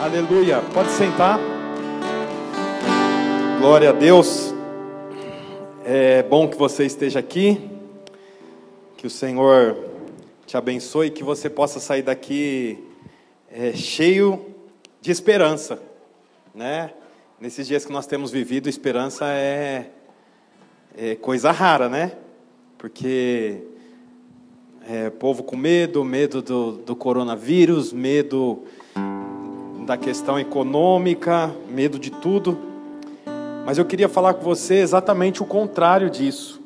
Aleluia. Pode sentar. Glória a Deus. É bom que você esteja aqui. Que o Senhor te abençoe e que você possa sair daqui é, cheio de esperança, né? Nesses dias que nós temos vivido, esperança é, é coisa rara, né? Porque é, povo com medo, medo do, do coronavírus, medo da questão econômica, medo de tudo. Mas eu queria falar com você exatamente o contrário disso.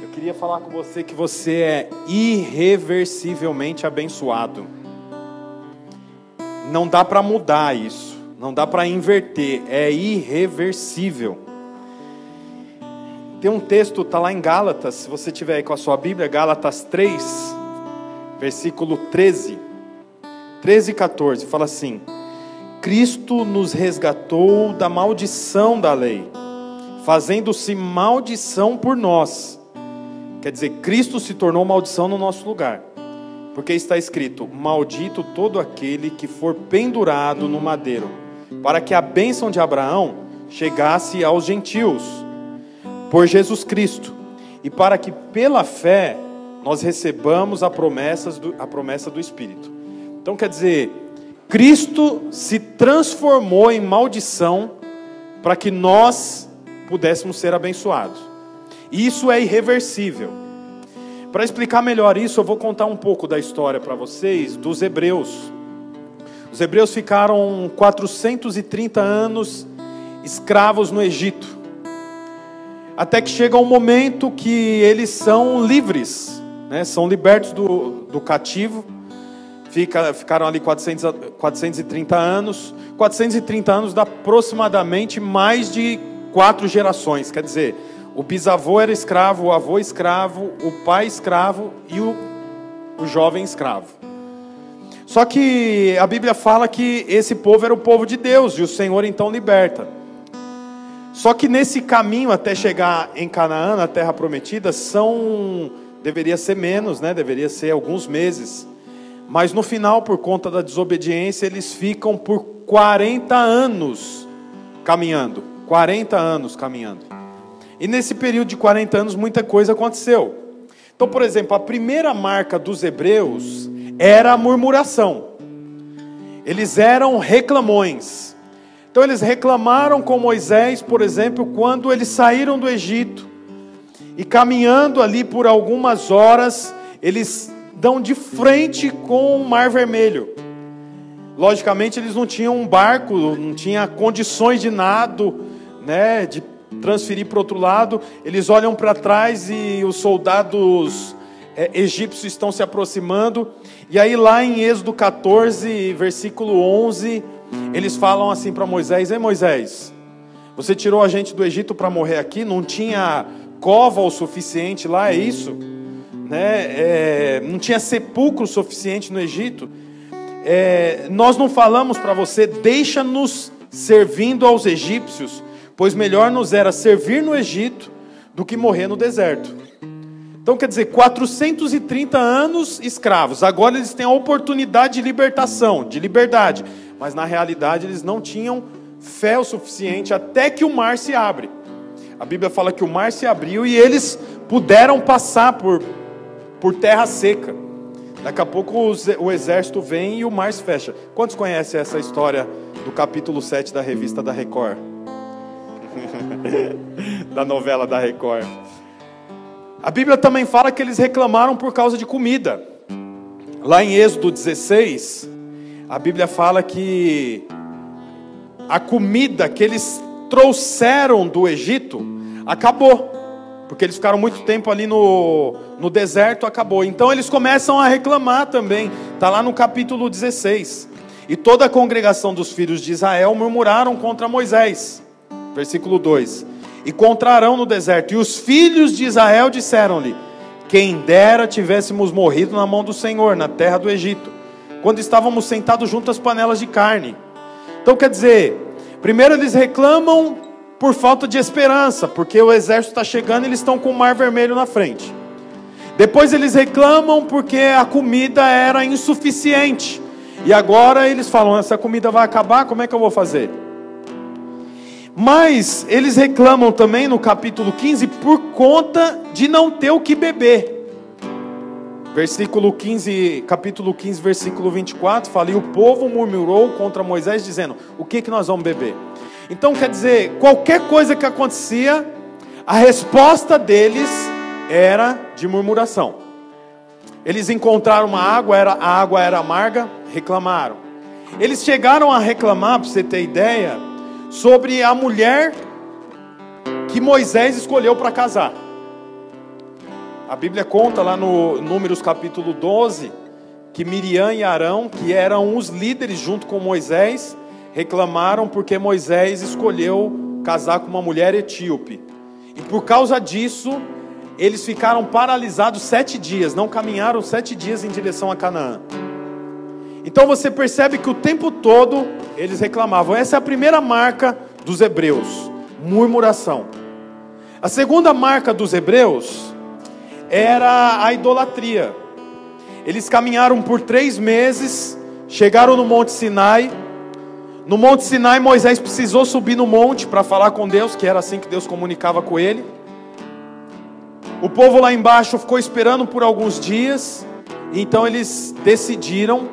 Eu queria falar com você que você é irreversivelmente abençoado. Não dá para mudar isso, não dá para inverter, é irreversível. Tem um texto, está lá em Gálatas, se você tiver aí com a sua Bíblia, Gálatas 3, versículo 13. 13 e 14, fala assim: Cristo nos resgatou da maldição da lei, fazendo-se maldição por nós. Quer dizer, Cristo se tornou maldição no nosso lugar. Porque está escrito: Maldito todo aquele que for pendurado no madeiro, para que a bênção de Abraão chegasse aos gentios, por Jesus Cristo, e para que pela fé nós recebamos a, do, a promessa do Espírito. Então quer dizer, Cristo se transformou em maldição para que nós pudéssemos ser abençoados. E isso é irreversível. Para explicar melhor isso, eu vou contar um pouco da história para vocês dos hebreus. Os hebreus ficaram 430 anos escravos no Egito. Até que chega um momento que eles são livres, né? são libertos do, do cativo Fica, ficaram ali 400, 430 anos. 430 anos dá aproximadamente mais de quatro gerações. Quer dizer, o bisavô era escravo, o avô escravo, o pai escravo e o, o jovem escravo. Só que a Bíblia fala que esse povo era o povo de Deus e o Senhor então liberta. Só que nesse caminho até chegar em Canaã, na terra prometida, são deveria ser menos, né? Deveria ser alguns meses. Mas no final, por conta da desobediência, eles ficam por 40 anos caminhando. 40 anos caminhando. E nesse período de 40 anos, muita coisa aconteceu. Então, por exemplo, a primeira marca dos hebreus era a murmuração. Eles eram reclamões. Então, eles reclamaram com Moisés, por exemplo, quando eles saíram do Egito e caminhando ali por algumas horas, eles dão de frente com o Mar Vermelho. Logicamente, eles não tinham um barco, não tinha condições de nado, né, de transferir para outro lado. Eles olham para trás e os soldados é, egípcios estão se aproximando. E aí, lá em Êxodo 14, versículo 11, eles falam assim para Moisés: Ei Moisés, você tirou a gente do Egito para morrer aqui? Não tinha cova o suficiente lá, é isso? Né? É, não tinha sepulcro suficiente no Egito. É, nós não falamos para você, deixa-nos servindo aos egípcios, pois melhor nos era servir no Egito do que morrer no deserto. Então quer dizer, 430 anos escravos, agora eles têm a oportunidade de libertação, de liberdade, mas na realidade eles não tinham fé o suficiente até que o mar se abre. A Bíblia fala que o mar se abriu e eles puderam passar por por terra seca. Daqui a pouco o exército vem e o mar se fecha. Quantos conhecem essa história do capítulo 7 da revista da Record? da novela da Record. A Bíblia também fala que eles reclamaram por causa de comida. Lá em Êxodo 16, a Bíblia fala que a comida que eles trouxeram do Egito acabou porque eles ficaram muito tempo ali no, no deserto, acabou. Então eles começam a reclamar também, está lá no capítulo 16. E toda a congregação dos filhos de Israel murmuraram contra Moisés, versículo 2: E contrarão no deserto. E os filhos de Israel disseram-lhe: Quem dera tivéssemos morrido na mão do Senhor, na terra do Egito, quando estávamos sentados junto às panelas de carne. Então quer dizer, primeiro eles reclamam por falta de esperança, porque o exército está chegando e eles estão com o mar vermelho na frente. Depois eles reclamam porque a comida era insuficiente. E agora eles falam: essa comida vai acabar, como é que eu vou fazer? Mas eles reclamam também no capítulo 15 por conta de não ter o que beber. Versículo 15, capítulo 15, versículo 24, fala: E o povo murmurou contra Moisés, dizendo: O que, que nós vamos beber? Então quer dizer, qualquer coisa que acontecia, a resposta deles era de murmuração. Eles encontraram uma água, era, a água era amarga, reclamaram. Eles chegaram a reclamar, para você ter ideia, sobre a mulher que Moisés escolheu para casar. A Bíblia conta lá no Números capítulo 12 que Miriam e Arão, que eram os líderes junto com Moisés, reclamaram porque Moisés escolheu casar com uma mulher etíope. E por causa disso, eles ficaram paralisados sete dias, não caminharam sete dias em direção a Canaã. Então você percebe que o tempo todo eles reclamavam. Essa é a primeira marca dos hebreus: murmuração. A segunda marca dos hebreus era a idolatria. Eles caminharam por três meses, chegaram no Monte Sinai. No Monte Sinai, Moisés precisou subir no monte para falar com Deus, que era assim que Deus comunicava com ele. O povo lá embaixo ficou esperando por alguns dias, então eles decidiram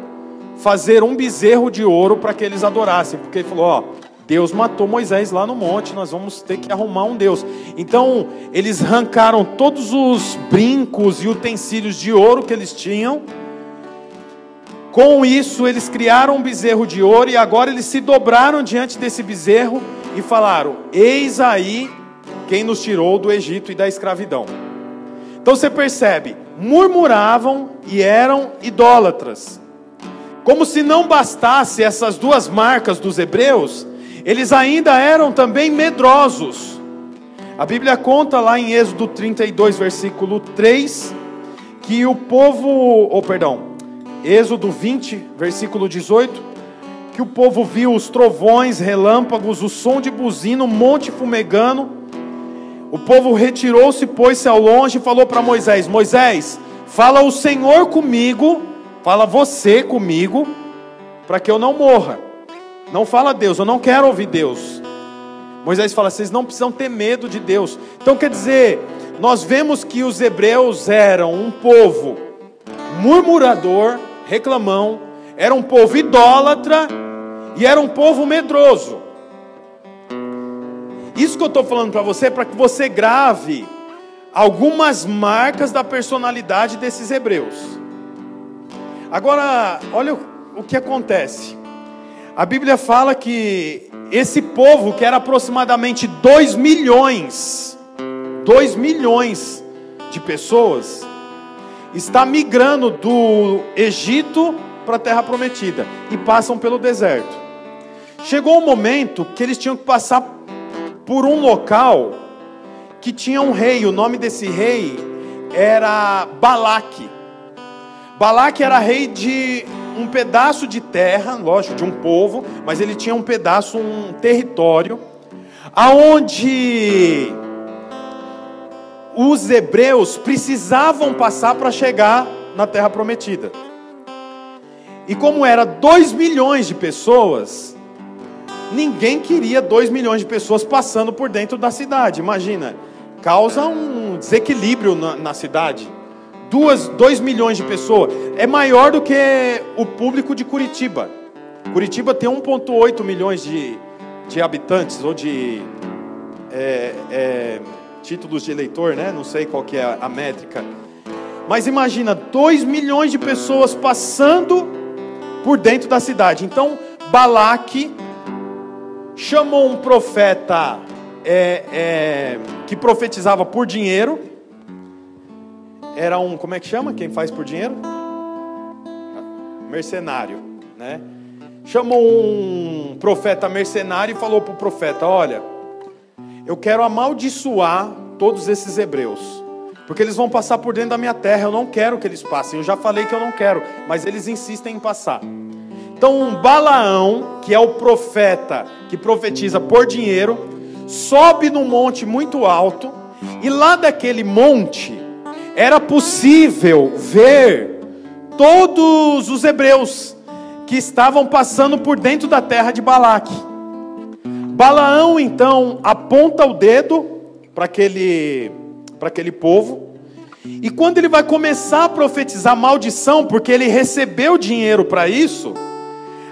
fazer um bezerro de ouro para que eles adorassem, porque ele falou: Ó, Deus matou Moisés lá no monte, nós vamos ter que arrumar um Deus. Então eles arrancaram todos os brincos e utensílios de ouro que eles tinham. Com isso, eles criaram um bezerro de ouro e agora eles se dobraram diante desse bezerro e falaram: Eis aí quem nos tirou do Egito e da escravidão. Então você percebe, murmuravam e eram idólatras. Como se não bastasse essas duas marcas dos hebreus, eles ainda eram também medrosos. A Bíblia conta lá em Êxodo 32, versículo 3, que o povo, ou oh, perdão, Êxodo 20, versículo 18, que o povo viu os trovões, relâmpagos, o som de buzina, o monte fumegando, o povo retirou-se, pôs-se ao longe e falou para Moisés: Moisés, fala o Senhor comigo, fala você comigo, para que eu não morra. Não fala Deus, eu não quero ouvir Deus. Moisés fala: vocês não precisam ter medo de Deus. Então quer dizer, nós vemos que os hebreus eram um povo murmurador, reclamão, era um povo idólatra e era um povo medroso. Isso que eu estou falando para você é para que você grave algumas marcas da personalidade desses hebreus. Agora, olha o que acontece. A Bíblia fala que esse povo, que era aproximadamente 2 milhões, 2 milhões de pessoas, está migrando do Egito para a Terra Prometida e passam pelo deserto. Chegou um momento que eles tinham que passar por um local que tinha um rei, o nome desse rei era Balaque. Balaque era rei de um pedaço de terra, lógico, de um povo, mas ele tinha um pedaço, um território, aonde os hebreus precisavam passar para chegar na terra prometida. E como era 2 milhões de pessoas, Ninguém queria 2 milhões de pessoas passando por dentro da cidade. Imagina, causa um desequilíbrio na, na cidade. 2 milhões de pessoas é maior do que o público de Curitiba. Curitiba tem 1,8 milhões de, de habitantes, ou de é, é, títulos de eleitor, né? Não sei qual que é a, métrica. Mas imagina, 2 milhões de pessoas passando por dentro da cidade. Então, Balaque chamou um profeta é, é, que profetizava por dinheiro. Era um, como é que chama? Quem faz por dinheiro? Mercenário, né? Chamou um profeta mercenário e falou para o profeta: Olha, eu quero amaldiçoar todos esses hebreus, porque eles vão passar por dentro da minha terra. Eu não quero que eles passem. Eu já falei que eu não quero, mas eles insistem em passar. Então, um Balaão, que é o profeta que profetiza por dinheiro, sobe num monte muito alto, e lá daquele monte era possível ver todos os hebreus que estavam passando por dentro da terra de Balaque. Balaão então aponta o dedo para aquele, aquele povo, e quando ele vai começar a profetizar maldição, porque ele recebeu dinheiro para isso,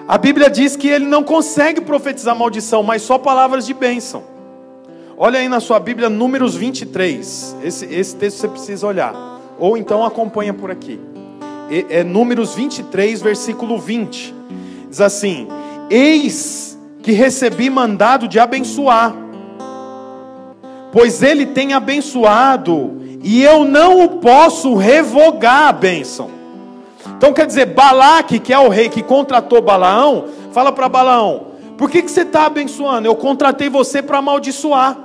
a Bíblia diz que ele não consegue profetizar maldição, mas só palavras de bênção. Olha aí na sua Bíblia, Números 23. Esse, esse texto você precisa olhar. Ou então acompanha por aqui. É Números 23, versículo 20. Diz assim: Eis que recebi mandado de abençoar, pois ele tem abençoado, e eu não o posso revogar a bênção. Então quer dizer, Balaque, que é o rei que contratou Balaão, fala para Balaão: por que, que você está abençoando? Eu contratei você para amaldiçoar.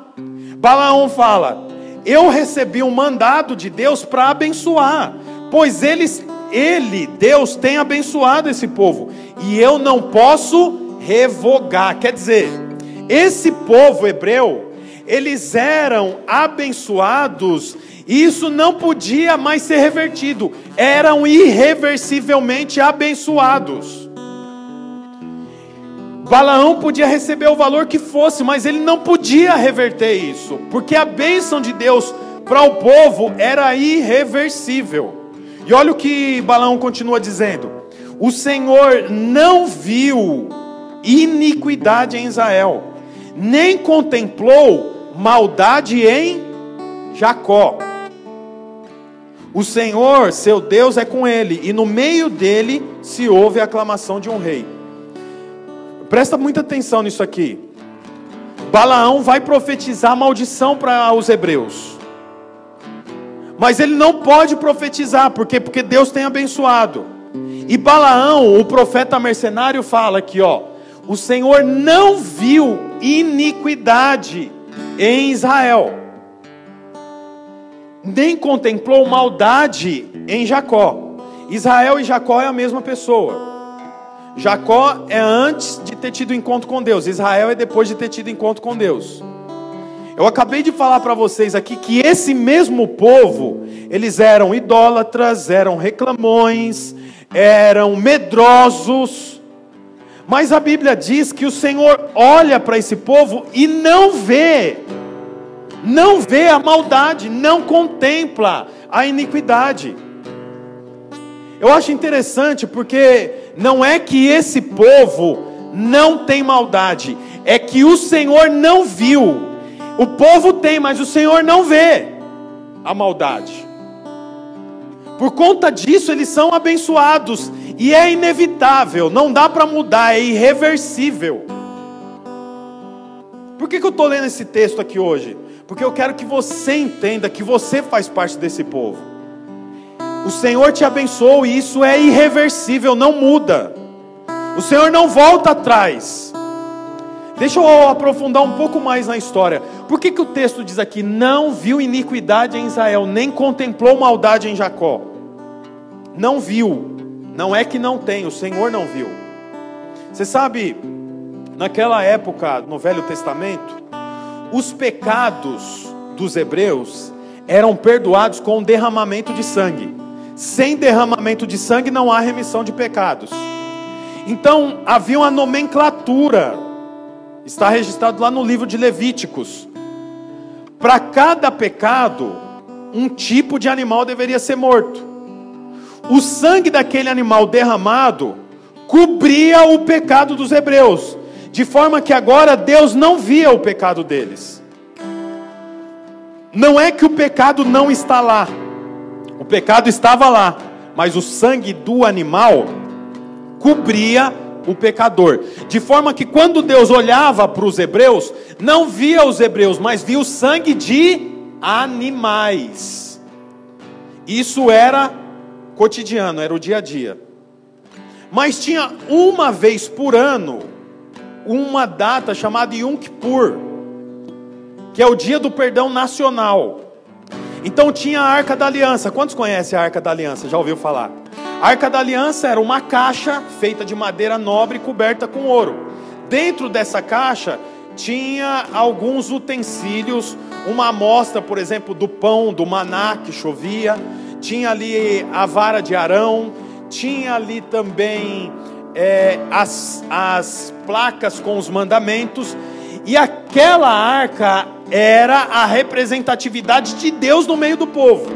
Balaão fala: Eu recebi um mandado de Deus para abençoar, pois eles, ele, Deus, tem abençoado esse povo, e eu não posso revogar. Quer dizer, esse povo hebreu, eles eram abençoados, e isso não podia mais ser revertido, eram irreversivelmente abençoados. Balaão podia receber o valor que fosse, mas ele não podia reverter isso, porque a bênção de Deus para o povo era irreversível. E olha o que Balaão continua dizendo: O Senhor não viu iniquidade em Israel, nem contemplou maldade em Jacó. O Senhor, seu Deus, é com ele, e no meio dele se ouve a aclamação de um rei. Presta muita atenção nisso aqui. Balaão vai profetizar maldição para os hebreus. Mas ele não pode profetizar, por quê? Porque Deus tem abençoado. E Balaão, o profeta mercenário, fala aqui, ó: o Senhor não viu iniquidade em Israel, nem contemplou maldade em Jacó. Israel e Jacó é a mesma pessoa. Jacó é antes de ter tido encontro com Deus, Israel é depois de ter tido encontro com Deus. Eu acabei de falar para vocês aqui que esse mesmo povo, eles eram idólatras, eram reclamões, eram medrosos. Mas a Bíblia diz que o Senhor olha para esse povo e não vê, não vê a maldade, não contempla a iniquidade. Eu acho interessante porque não é que esse povo não tem maldade, é que o Senhor não viu. O povo tem, mas o Senhor não vê a maldade. Por conta disso, eles são abençoados e é inevitável, não dá para mudar, é irreversível. Por que, que eu estou lendo esse texto aqui hoje? Porque eu quero que você entenda que você faz parte desse povo. O Senhor te abençoou e isso é irreversível, não muda. O Senhor não volta atrás. Deixa eu aprofundar um pouco mais na história. Por que, que o texto diz aqui: não viu iniquidade em Israel, nem contemplou maldade em Jacó? Não viu, não é que não tem, o Senhor não viu. Você sabe, naquela época, no Velho Testamento, os pecados dos hebreus eram perdoados com derramamento de sangue. Sem derramamento de sangue não há remissão de pecados. Então havia uma nomenclatura, está registrado lá no livro de Levíticos. Para cada pecado, um tipo de animal deveria ser morto. O sangue daquele animal derramado cobria o pecado dos hebreus, de forma que agora Deus não via o pecado deles. Não é que o pecado não está lá, o pecado estava lá, mas o sangue do animal cobria o pecador. De forma que quando Deus olhava para os hebreus, não via os hebreus, mas via o sangue de animais. Isso era cotidiano, era o dia a dia. Mas tinha uma vez por ano uma data chamada Yom Kippur, que é o dia do perdão nacional. Então tinha a Arca da Aliança. Quantos conhecem a Arca da Aliança? Já ouviu falar? A Arca da Aliança era uma caixa feita de madeira nobre coberta com ouro. Dentro dessa caixa tinha alguns utensílios, uma amostra, por exemplo, do pão, do maná que chovia, tinha ali a vara de Arão, tinha ali também é, as, as placas com os mandamentos, e aquela arca era a representatividade de Deus no meio do povo.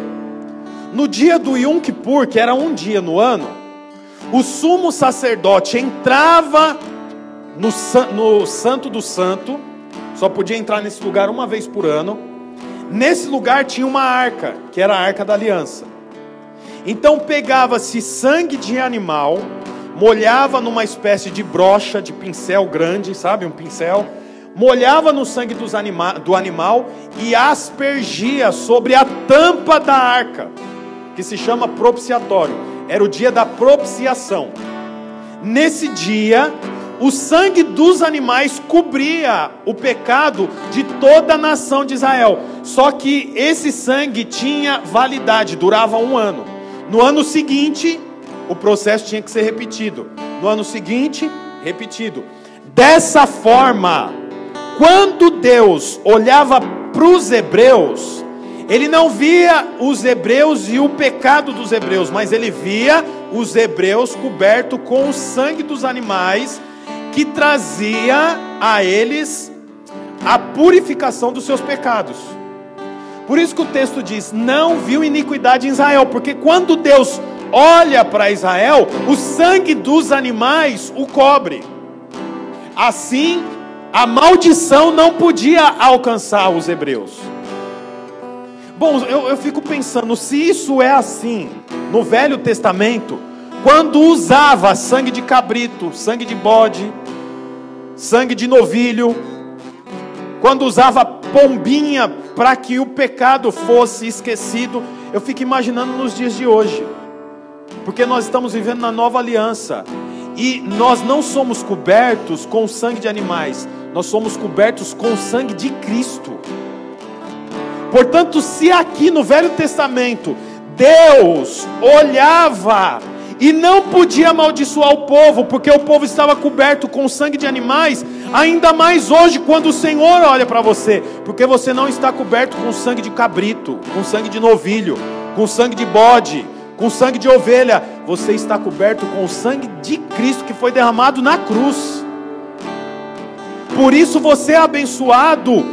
No dia do Yom Kippur, que era um dia no ano, o sumo sacerdote entrava no, no Santo do Santo, só podia entrar nesse lugar uma vez por ano. Nesse lugar tinha uma arca, que era a arca da aliança. Então pegava-se sangue de animal, molhava numa espécie de brocha, de pincel grande, sabe? Um pincel. Molhava no sangue anima do animal e aspergia sobre a tampa da arca, que se chama propiciatório. Era o dia da propiciação. Nesse dia, o sangue dos animais cobria o pecado de toda a nação de Israel. Só que esse sangue tinha validade, durava um ano. No ano seguinte, o processo tinha que ser repetido. No ano seguinte, repetido. Dessa forma, quando Deus olhava para os hebreus, ele não via os hebreus e o pecado dos hebreus, mas ele via os hebreus cobertos com o sangue dos animais que trazia a eles a purificação dos seus pecados. Por isso que o texto diz: não viu iniquidade em Israel, porque quando Deus olha para Israel, o sangue dos animais o cobre. Assim, a maldição não podia alcançar os hebreus. Bom, eu, eu fico pensando, se isso é assim no Velho Testamento, quando usava sangue de cabrito, sangue de bode, sangue de novilho, quando usava pombinha para que o pecado fosse esquecido, eu fico imaginando nos dias de hoje porque nós estamos vivendo na nova aliança e nós não somos cobertos com o sangue de animais, nós somos cobertos com o sangue de Cristo. Portanto, se aqui no Velho Testamento Deus olhava e não podia amaldiçoar o povo, porque o povo estava coberto com sangue de animais, ainda mais hoje, quando o Senhor olha para você, porque você não está coberto com sangue de cabrito, com sangue de novilho, com sangue de bode, com sangue de ovelha, você está coberto com o sangue de Cristo que foi derramado na cruz. Por isso você é abençoado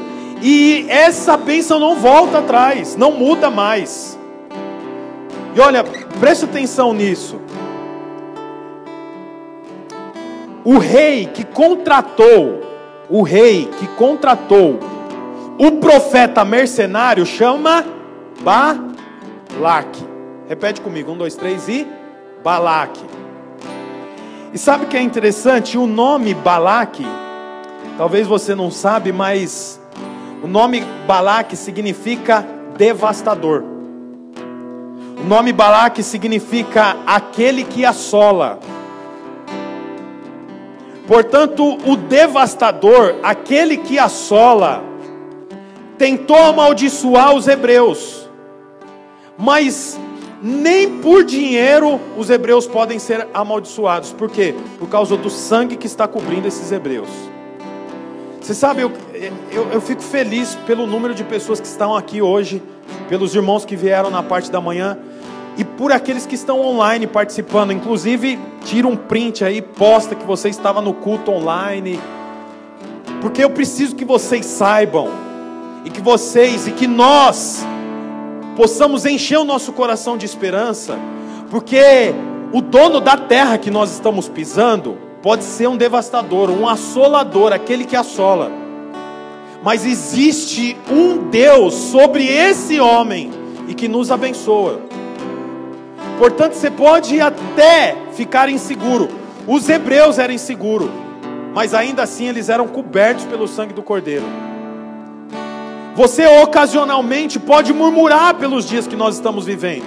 e essa bênção não volta atrás, não muda mais. E olha, preste atenção nisso. O rei que contratou, o rei que contratou o profeta mercenário chama Balaque. Repete comigo, um, dois, três e Balaque. E sabe o que é interessante? O nome Balaque, talvez você não sabe, mas o nome Balaque significa devastador. O nome Balaque significa aquele que assola. Portanto, o devastador, aquele que assola, tentou amaldiçoar os hebreus. Mas nem por dinheiro os hebreus podem ser amaldiçoados. Por quê? Por causa do sangue que está cobrindo esses hebreus. Você sabe, eu, eu, eu, fico feliz pelo número de pessoas que estão aqui hoje, pelos irmãos que vieram na parte da manhã e por aqueles que estão online participando. Inclusive, tira um print aí, posta que você estava no culto online, porque eu preciso que vocês saibam e que vocês e que nós possamos encher o nosso coração de esperança, porque o dono da terra que nós estamos pisando pode ser um devastador, um assolador, aquele que assola. Mas existe um Deus sobre esse homem e que nos abençoa. Portanto, você pode até ficar inseguro. Os hebreus eram inseguros, mas ainda assim eles eram cobertos pelo sangue do Cordeiro. Você ocasionalmente pode murmurar pelos dias que nós estamos vivendo.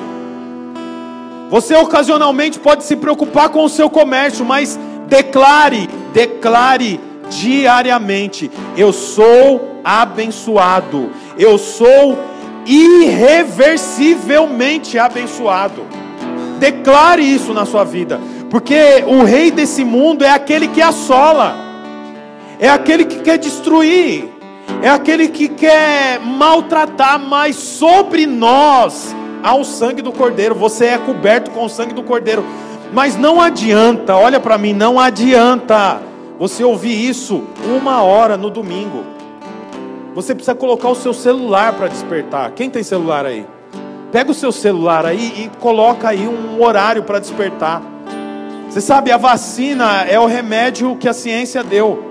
Você ocasionalmente pode se preocupar com o seu comércio, mas declare, declare diariamente: eu sou abençoado. Eu sou irreversivelmente abençoado. Declare isso na sua vida, porque o rei desse mundo é aquele que assola, é aquele que quer destruir, é aquele que quer maltratar, mas sobre nós há o sangue do Cordeiro. Você é coberto com o sangue do Cordeiro. Mas não adianta, olha para mim, não adianta você ouvir isso uma hora no domingo. Você precisa colocar o seu celular para despertar. Quem tem celular aí? Pega o seu celular aí e coloca aí um horário para despertar. Você sabe, a vacina é o remédio que a ciência deu.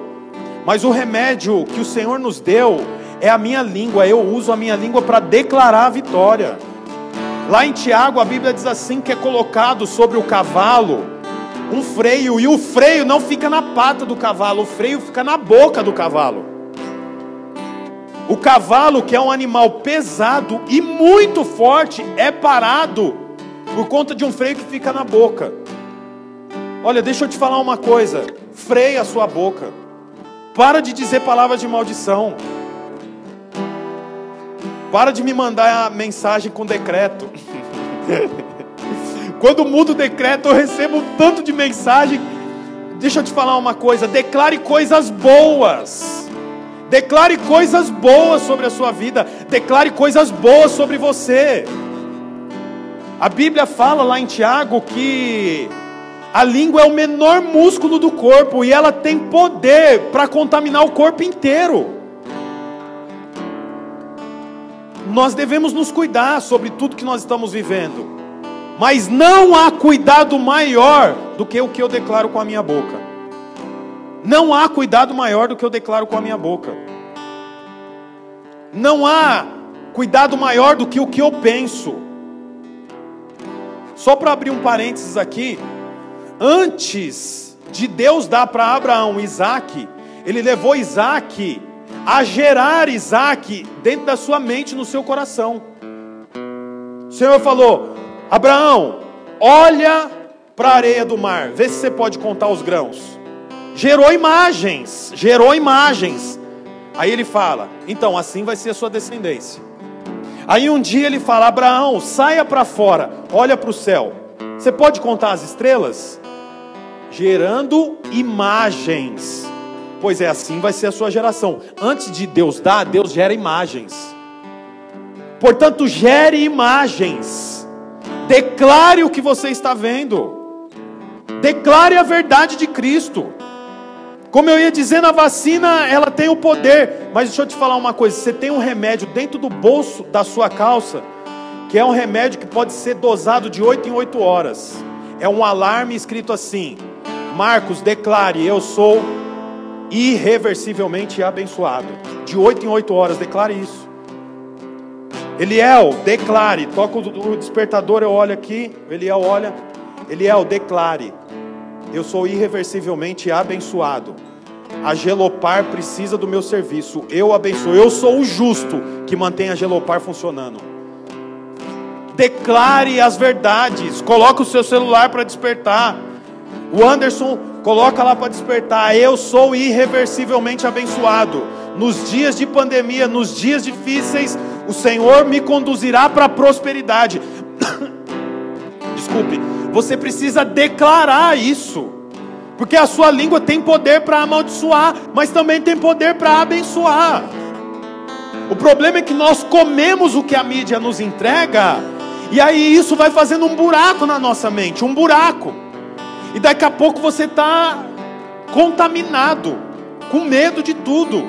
Mas o remédio que o Senhor nos deu é a minha língua. Eu uso a minha língua para declarar a vitória. Lá em Tiago, a Bíblia diz assim: que é colocado sobre o cavalo um freio, e o freio não fica na pata do cavalo, o freio fica na boca do cavalo. O cavalo, que é um animal pesado e muito forte, é parado por conta de um freio que fica na boca. Olha, deixa eu te falar uma coisa: freia a sua boca, para de dizer palavras de maldição. Para de me mandar a mensagem com decreto. Quando muda o decreto, eu recebo tanto de mensagem. Deixa eu te falar uma coisa: declare coisas boas. Declare coisas boas sobre a sua vida. Declare coisas boas sobre você. A Bíblia fala lá em Tiago que a língua é o menor músculo do corpo e ela tem poder para contaminar o corpo inteiro. nós devemos nos cuidar sobre tudo que nós estamos vivendo. Mas não há cuidado maior do que o que eu declaro com a minha boca. Não há cuidado maior do que eu declaro com a minha boca. Não há cuidado maior do que o que eu penso. Só para abrir um parênteses aqui, antes de Deus dar para Abraão Isaac, ele levou Isaac a gerar Isaac dentro da sua mente, no seu coração. O Senhor falou: Abraão, olha para a areia do mar, vê se você pode contar os grãos. Gerou imagens, gerou imagens. Aí ele fala: então assim vai ser a sua descendência. Aí um dia ele fala: Abraão, saia para fora, olha para o céu. Você pode contar as estrelas? Gerando imagens pois é assim vai ser a sua geração. Antes de Deus dar, Deus gera imagens. Portanto, gere imagens. Declare o que você está vendo. Declare a verdade de Cristo. Como eu ia dizendo, a vacina ela tem o poder, mas deixa eu te falar uma coisa: você tem um remédio dentro do bolso da sua calça, que é um remédio que pode ser dosado de 8 em 8 horas. É um alarme escrito assim: Marcos, declare, eu sou irreversivelmente abençoado. De oito em oito horas, declare isso. Eliel, declare. Toca o despertador, eu olho aqui. Eliel olha. Eliel, declare. Eu sou irreversivelmente abençoado. A Gelopar precisa do meu serviço. Eu abençoo. Eu sou o justo que mantém a Gelopar funcionando. Declare as verdades. Coloque o seu celular para despertar. O Anderson Coloca lá para despertar. Eu sou irreversivelmente abençoado. Nos dias de pandemia, nos dias difíceis, o Senhor me conduzirá para a prosperidade. Desculpe. Você precisa declarar isso. Porque a sua língua tem poder para amaldiçoar, mas também tem poder para abençoar. O problema é que nós comemos o que a mídia nos entrega, e aí isso vai fazendo um buraco na nossa mente um buraco. E daqui a pouco você está contaminado, com medo de tudo.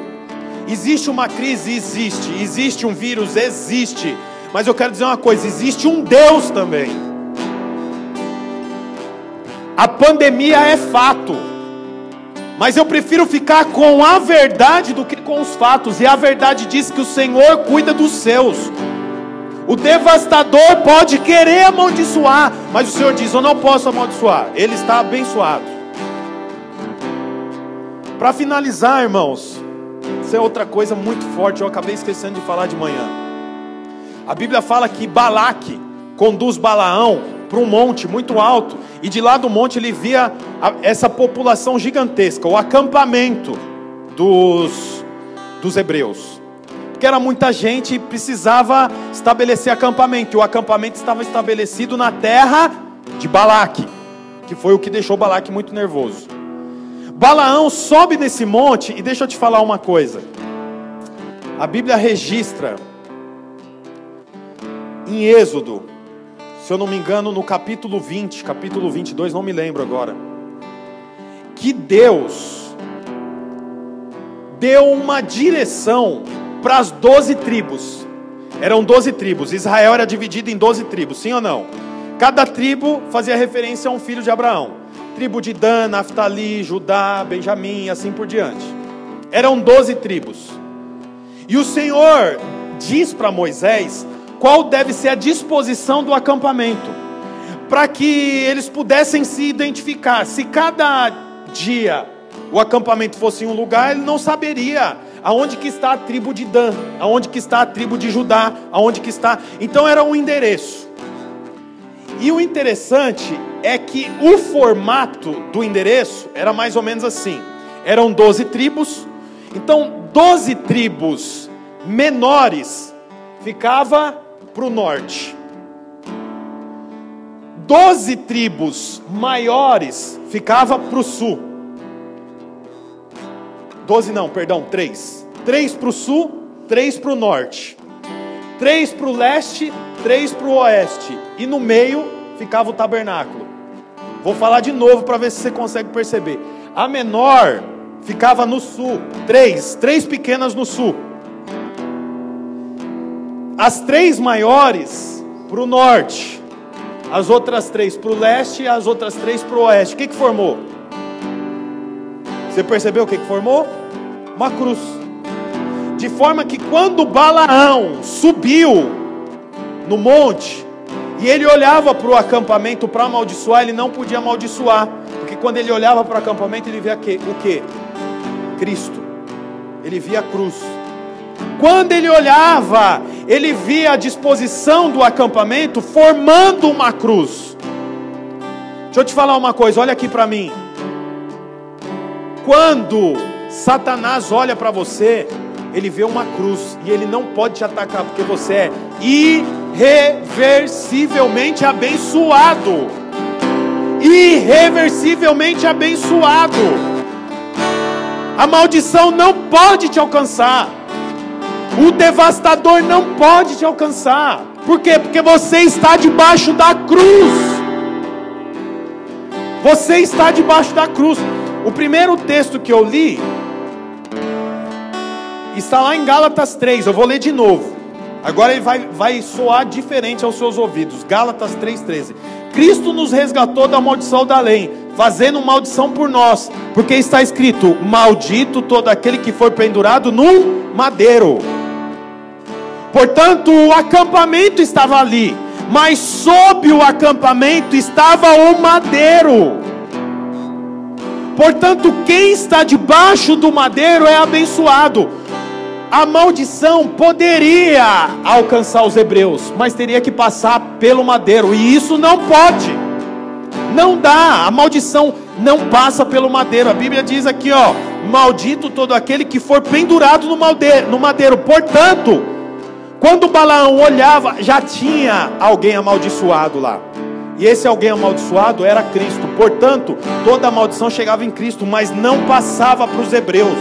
Existe uma crise? Existe. Existe um vírus? Existe. Mas eu quero dizer uma coisa: existe um Deus também. A pandemia é fato. Mas eu prefiro ficar com a verdade do que com os fatos. E a verdade diz que o Senhor cuida dos seus. O devastador pode querer amaldiçoar, mas o Senhor diz: Eu não posso amaldiçoar, ele está abençoado. Para finalizar, irmãos, isso é outra coisa muito forte, eu acabei esquecendo de falar de manhã. A Bíblia fala que Balaque conduz Balaão para um monte muito alto, e de lá do monte ele via essa população gigantesca, o acampamento dos, dos hebreus porque era muita gente e precisava estabelecer acampamento. E o acampamento estava estabelecido na terra de Balaque, que foi o que deixou Balaque muito nervoso. Balaão sobe nesse monte e deixa eu te falar uma coisa. A Bíblia registra em Êxodo, se eu não me engano, no capítulo 20, capítulo 22, não me lembro agora, que Deus deu uma direção para as doze tribos. Eram doze tribos, Israel era dividido em doze tribos, sim ou não? Cada tribo fazia referência a um filho de Abraão. Tribo de Dan, Naftali, Judá, Benjamim e assim por diante. Eram doze tribos. E o Senhor diz para Moisés qual deve ser a disposição do acampamento, para que eles pudessem se identificar. Se cada dia o acampamento fosse em um lugar, ele não saberia aonde que está a tribo de Dan, aonde que está a tribo de Judá, aonde que está. Então era um endereço. E o interessante é que o formato do endereço era mais ou menos assim. Eram 12 tribos. Então, 12 tribos menores ficava para o norte. Doze tribos maiores ficava para o sul. Doze não, perdão, três. Três para o sul, três para o norte. Três para o leste, três para o oeste. E no meio ficava o tabernáculo. Vou falar de novo para ver se você consegue perceber. A menor ficava no sul. Três, três pequenas no sul as três maiores para o norte, as outras três para o leste e as outras três para o oeste. O que, que formou? Você percebeu o que, que formou? Uma cruz. De forma que quando Balaão subiu no monte, e ele olhava para o acampamento para amaldiçoar, ele não podia amaldiçoar, porque quando ele olhava para o acampamento, ele via o que? Cristo. Ele via a cruz. Quando ele olhava, ele via a disposição do acampamento formando uma cruz. Deixa eu te falar uma coisa, olha aqui para mim. Quando Satanás olha para você, ele vê uma cruz e ele não pode te atacar porque você é irreversivelmente abençoado. Irreversivelmente abençoado. A maldição não pode te alcançar. O devastador não pode te alcançar. Por quê? Porque você está debaixo da cruz. Você está debaixo da cruz. O primeiro texto que eu li está lá em Gálatas 3. Eu vou ler de novo. Agora ele vai, vai soar diferente aos seus ouvidos. Gálatas 3,13. Cristo nos resgatou da maldição da lei, fazendo maldição por nós, porque está escrito: Maldito todo aquele que for pendurado no madeiro. Portanto, o acampamento estava ali, mas sob o acampamento estava o madeiro. Portanto, quem está debaixo do madeiro é abençoado. A maldição poderia alcançar os hebreus, mas teria que passar pelo madeiro, e isso não pode. Não dá, a maldição não passa pelo madeiro. A Bíblia diz aqui, ó: Maldito todo aquele que for pendurado no madeiro. Portanto, quando Balaão olhava, já tinha alguém amaldiçoado lá. E esse alguém amaldiçoado era Cristo. Portanto, toda a maldição chegava em Cristo, mas não passava para os hebreus,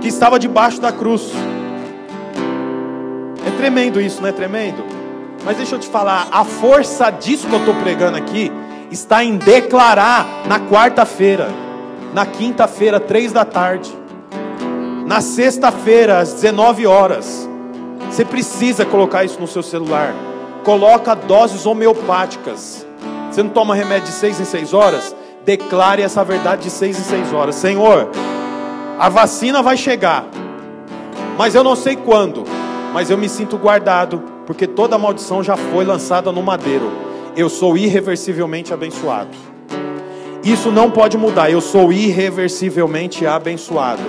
que estava debaixo da cruz. É tremendo isso, não é tremendo? Mas deixa eu te falar, a força disso que eu estou pregando aqui está em declarar na quarta-feira, na quinta-feira, três da tarde, na sexta-feira, às 19 horas você precisa colocar isso no seu celular. Coloca doses homeopáticas. Você não toma remédio de seis em seis horas? Declare essa verdade de seis em seis horas. Senhor, a vacina vai chegar, mas eu não sei quando. Mas eu me sinto guardado, porque toda maldição já foi lançada no madeiro. Eu sou irreversivelmente abençoado. Isso não pode mudar. Eu sou irreversivelmente abençoado.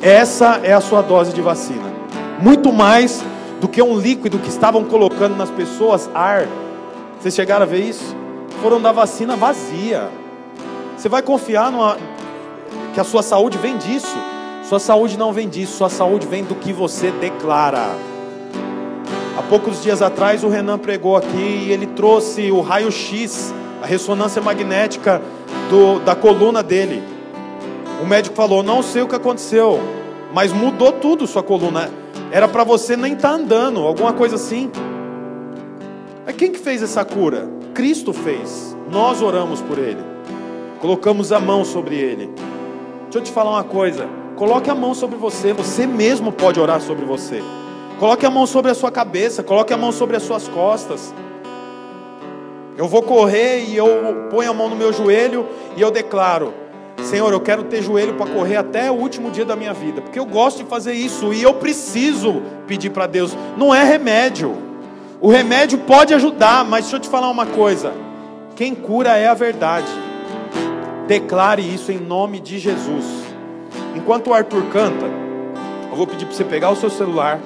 Essa é a sua dose de vacina muito mais do que um líquido que estavam colocando nas pessoas, ar. Vocês chegaram a ver isso? Foram da vacina vazia. Você vai confiar numa, que a sua saúde vem disso? Sua saúde não vem disso, sua saúde vem do que você declara. Há poucos dias atrás o Renan pregou aqui e ele trouxe o raio-x, a ressonância magnética do, da coluna dele. O médico falou: Não sei o que aconteceu, mas mudou tudo sua coluna. Era para você nem estar tá andando, alguma coisa assim. Mas quem que fez essa cura? Cristo fez. Nós oramos por ele. Colocamos a mão sobre ele. Deixa eu te falar uma coisa. Coloque a mão sobre você. Você mesmo pode orar sobre você. Coloque a mão sobre a sua cabeça. Coloque a mão sobre as suas costas. Eu vou correr e eu ponho a mão no meu joelho e eu declaro: Senhor, eu quero ter joelho para correr até o último dia da minha vida, porque eu gosto de fazer isso e eu preciso pedir para Deus. Não é remédio. O remédio pode ajudar, mas deixa eu te falar uma coisa: quem cura é a verdade. Declare isso em nome de Jesus. Enquanto o Arthur canta, eu vou pedir para você pegar o seu celular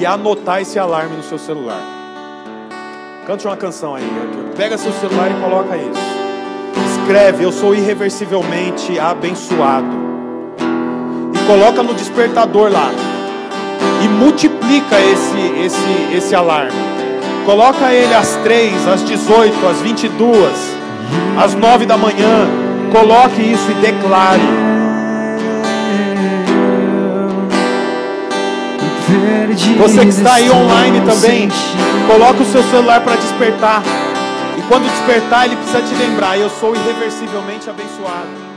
e anotar esse alarme no seu celular. Cante uma canção aí, Arthur. Pega seu celular e coloca isso escreve: Eu sou irreversivelmente abençoado. E coloca no despertador lá. E multiplica esse, esse, esse alarme. Coloca ele às 3, às 18, às 22, às 9 da manhã. Coloque isso e declare. Você que está aí online também, coloca o seu celular para despertar. Quando despertar, ele precisa te lembrar: eu sou irreversivelmente abençoado.